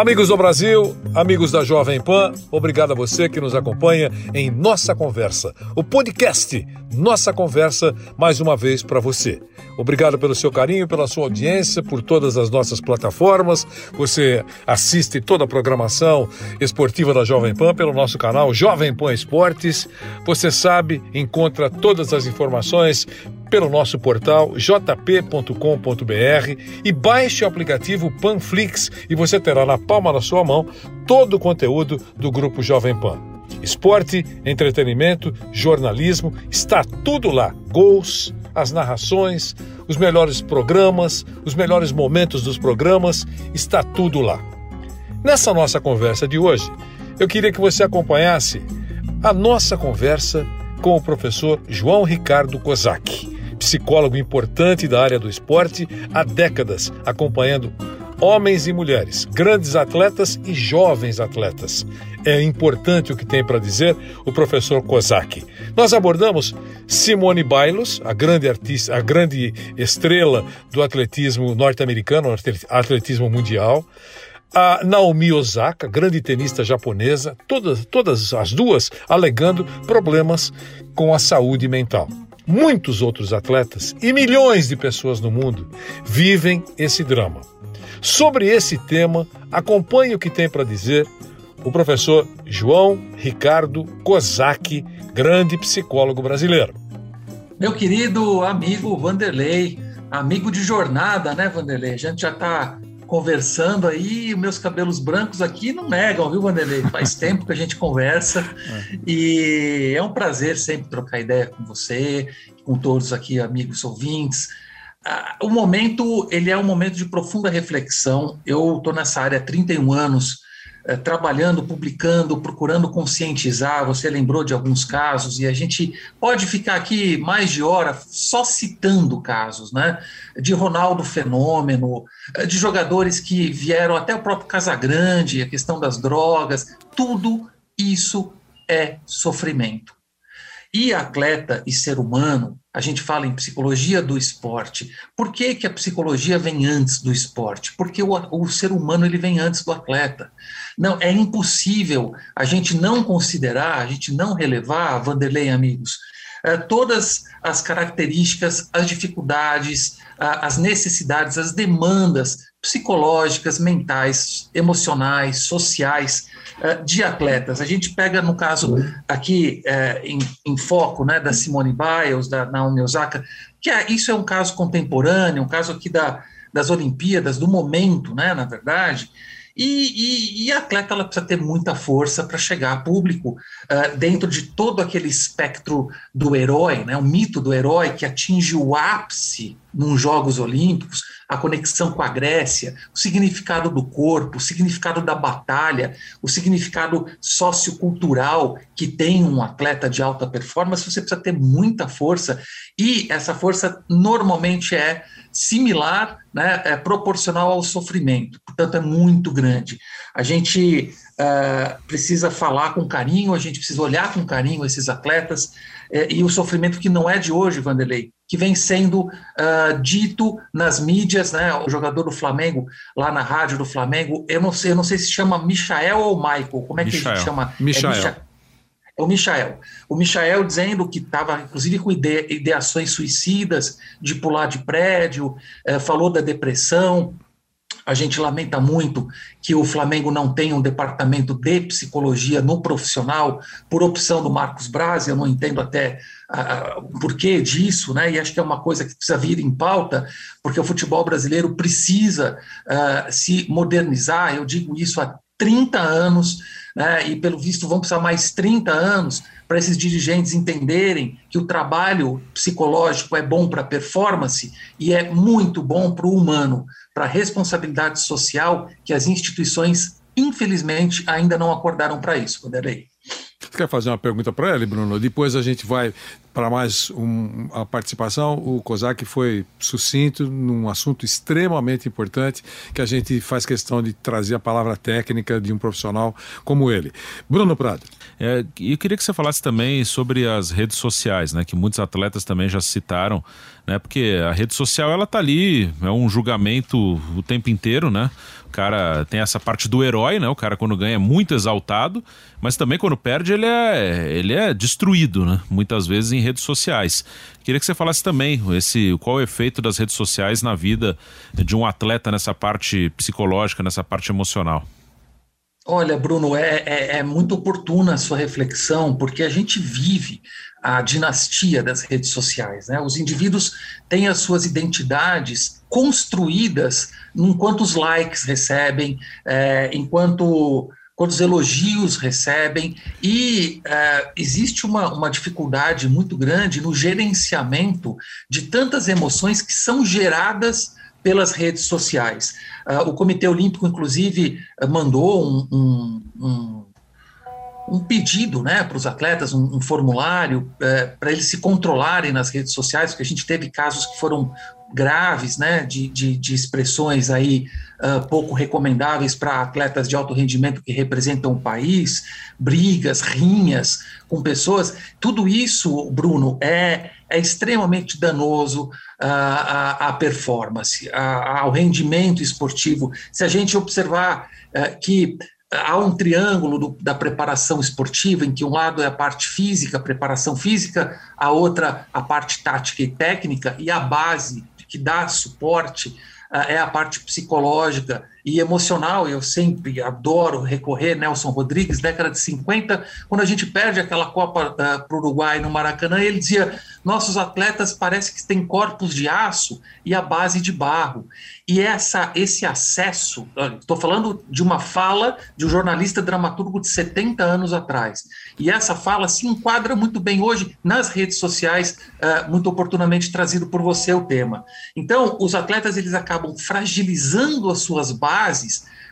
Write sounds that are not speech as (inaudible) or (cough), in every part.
Amigos do Brasil, amigos da Jovem Pan, obrigado a você que nos acompanha em Nossa Conversa, o podcast Nossa Conversa, mais uma vez para você. Obrigado pelo seu carinho, pela sua audiência, por todas as nossas plataformas. Você assiste toda a programação esportiva da Jovem Pan pelo nosso canal Jovem Pan Esportes. Você sabe, encontra todas as informações pelo nosso portal jp.com.br e baixe o aplicativo Panflix e você terá na palma da sua mão todo o conteúdo do grupo Jovem Pan. Esporte, entretenimento, jornalismo, está tudo lá. Gols, as narrações, os melhores programas, os melhores momentos dos programas, está tudo lá. Nessa nossa conversa de hoje, eu queria que você acompanhasse a nossa conversa com o professor João Ricardo Kozak, psicólogo importante da área do esporte há décadas, acompanhando homens e mulheres, grandes atletas e jovens atletas. É importante o que tem para dizer o professor Kozak. Nós abordamos Simone Biles, a grande artista, a grande estrela do atletismo norte-americano, atletismo mundial, a Naomi Osaka, grande tenista japonesa, todas, todas as duas alegando problemas com a saúde mental. Muitos outros atletas e milhões de pessoas no mundo vivem esse drama. Sobre esse tema, acompanhe o que tem para dizer o professor João Ricardo Kozak, grande psicólogo brasileiro. Meu querido amigo Vanderlei, amigo de jornada, né, Vanderlei? A gente já está conversando aí, meus cabelos brancos aqui não negam, viu, Vanderlei? Faz (laughs) tempo que a gente conversa é. e é um prazer sempre trocar ideia com você, com todos aqui, amigos ouvintes o momento ele é um momento de profunda reflexão. Eu estou nessa área há 31 anos, trabalhando, publicando, procurando conscientizar. Você lembrou de alguns casos e a gente pode ficar aqui mais de hora só citando casos, né? De Ronaldo Fenômeno, eh, de jogadores que vieram até o próprio Casagrande, a questão das drogas. Tudo isso é sofrimento. E atleta e ser humano, a gente fala em psicologia do esporte. Por que, que a psicologia vem antes do esporte? Porque o, o ser humano ele vem antes do atleta. Não, é impossível a gente não considerar, a gente não relevar, Vanderlei amigos, eh, todas as características, as dificuldades, as necessidades, as demandas psicológicas, mentais, emocionais, sociais uh, de atletas. A gente pega, no caso aqui uh, em, em, foco né, da Simone Biles, da Naomi Osaka, que é, isso é um caso contemporâneo, um caso aqui da, das Olimpíadas, do momento, né, na verdade, e, e, e, a atleta ela precisa ter muita força para chegar a público uh, dentro de todo aquele espectro do herói, né, o mito do herói que atinge o ápice nos Jogos Olímpicos, a conexão com a Grécia, o significado do corpo, o significado da batalha, o significado sociocultural que tem um atleta de alta performance, você precisa ter muita força. E essa força normalmente é similar, né, é proporcional ao sofrimento, portanto é muito grande. A gente uh, precisa falar com carinho, a gente precisa olhar com carinho esses atletas uh, e o sofrimento que não é de hoje, Vanderlei, que vem sendo uh, dito nas mídias, né? O jogador do Flamengo, lá na rádio do Flamengo, eu não sei, eu não sei se chama Michael ou Michael, como é que Michael. chama? Michael. É Micha é o Michael. O Michael dizendo que estava, inclusive, com ide ideações suicidas, de pular de prédio, eh, falou da depressão. A gente lamenta muito que o Flamengo não tenha um departamento de psicologia no profissional, por opção do Marcos Braz, eu não entendo até o porquê disso, né? E acho que é uma coisa que precisa vir em pauta, porque o futebol brasileiro precisa uh, se modernizar, eu digo isso 30 anos, né, e pelo visto vão precisar mais 30 anos para esses dirigentes entenderem que o trabalho psicológico é bom para a performance e é muito bom para o humano, para a responsabilidade social que as instituições, infelizmente, ainda não acordaram para isso, Vanderlei. Você quer fazer uma pergunta para ele, Bruno? Depois a gente vai para mais um, a participação. O Kozak foi sucinto num assunto extremamente importante que a gente faz questão de trazer a palavra técnica de um profissional como ele. Bruno Prado. É, e queria que você falasse também sobre as redes sociais, né? Que muitos atletas também já citaram, né? Porque a rede social ela tá ali, é um julgamento o tempo inteiro, né? O cara tem essa parte do herói, né? O cara quando ganha é muito exaltado, mas também quando perde ele é, ele é destruído, né? Muitas vezes em redes sociais. Queria que você falasse também esse, qual é o efeito das redes sociais na vida de um atleta nessa parte psicológica, nessa parte emocional. Olha, Bruno, é, é, é, muito oportuna a sua reflexão, porque a gente vive a dinastia das redes sociais. Né? Os indivíduos têm as suas identidades construídas enquanto os likes recebem, é, enquanto quantos elogios recebem, e é, existe uma, uma dificuldade muito grande no gerenciamento de tantas emoções que são geradas pelas redes sociais. Uh, o Comitê Olímpico, inclusive, mandou um, um, um um pedido né, para os atletas, um, um formulário, é, para eles se controlarem nas redes sociais, porque a gente teve casos que foram graves, né, de, de, de expressões aí uh, pouco recomendáveis para atletas de alto rendimento que representam o país, brigas, rinhas com pessoas. Tudo isso, Bruno, é, é extremamente danoso uh, à, à, performance, ao rendimento esportivo. Se a gente observar uh, que há um triângulo do, da preparação esportiva, em que um lado é a parte física, a preparação física, a outra a parte tática e técnica, e a base que dá suporte é a parte psicológica e emocional. Eu sempre adoro recorrer, Nelson Rodrigues, década de 50, quando a gente perde aquela Copa uh, para o Uruguai no Maracanã, ele dizia: nossos atletas parece que têm corpos de aço e a base de barro. E essa, esse acesso, estou falando de uma fala de um jornalista dramaturgo de 70 anos atrás, e essa fala se enquadra muito bem hoje nas redes sociais, uh, muito oportunamente trazido por você o tema. Então, os atletas eles acabam fragilizando as suas bases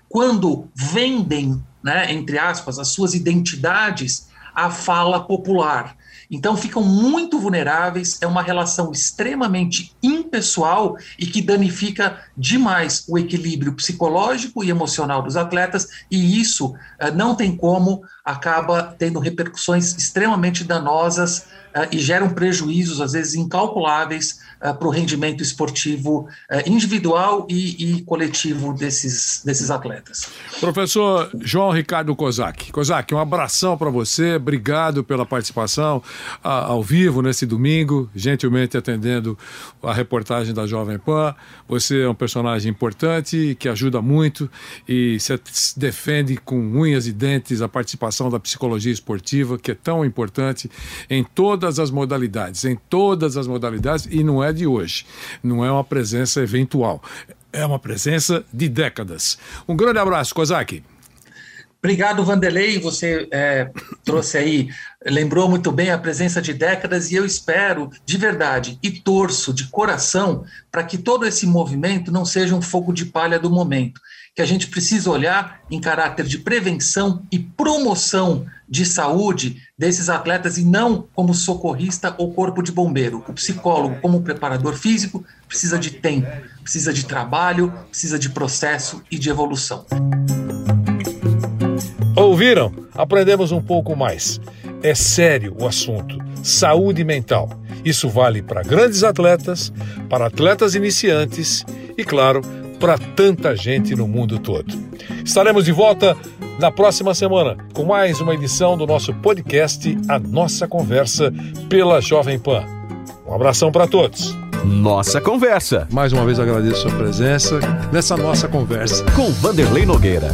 quando vendem, né, entre aspas, as suas identidades à fala popular. Então ficam muito vulneráveis, é uma relação extremamente impessoal e que danifica demais o equilíbrio psicológico e emocional dos atletas, e isso uh, não tem como, acaba tendo repercussões extremamente danosas uh, e geram prejuízos, às vezes incalculáveis, uh, para o rendimento esportivo individual e, e, coletivo desses, desses atletas. Professor João Ricardo Kozak. Kozak, um abração para você, obrigado pela participação ao vivo nesse domingo, gentilmente atendendo a reportagem da Jovem Pan. Você é um personagem importante que ajuda muito e se defende com unhas e dentes a participação da psicologia esportiva, que é tão importante em todas as modalidades, em todas as modalidades, e não é é de hoje. Não é uma presença eventual. É uma presença de décadas. Um grande abraço, Kozak. Obrigado, Vanderlei. Você é, trouxe aí, lembrou muito bem a presença de décadas, e eu espero, de verdade, e torço de coração, para que todo esse movimento não seja um fogo de palha do momento, que a gente precisa olhar em caráter de prevenção e promoção de saúde desses atletas e não como socorrista ou corpo de bombeiro. O psicólogo, como preparador físico, precisa de tempo, precisa de trabalho, precisa de processo e de evolução. Ouviram? Aprendemos um pouco mais. É sério o assunto. Saúde mental. Isso vale para grandes atletas, para atletas iniciantes e, claro, para tanta gente no mundo todo. Estaremos de volta na próxima semana com mais uma edição do nosso podcast A Nossa Conversa pela Jovem Pan. Um abração para todos. Nossa Conversa. Mais uma vez agradeço a sua presença nessa nossa conversa com Vanderlei Nogueira.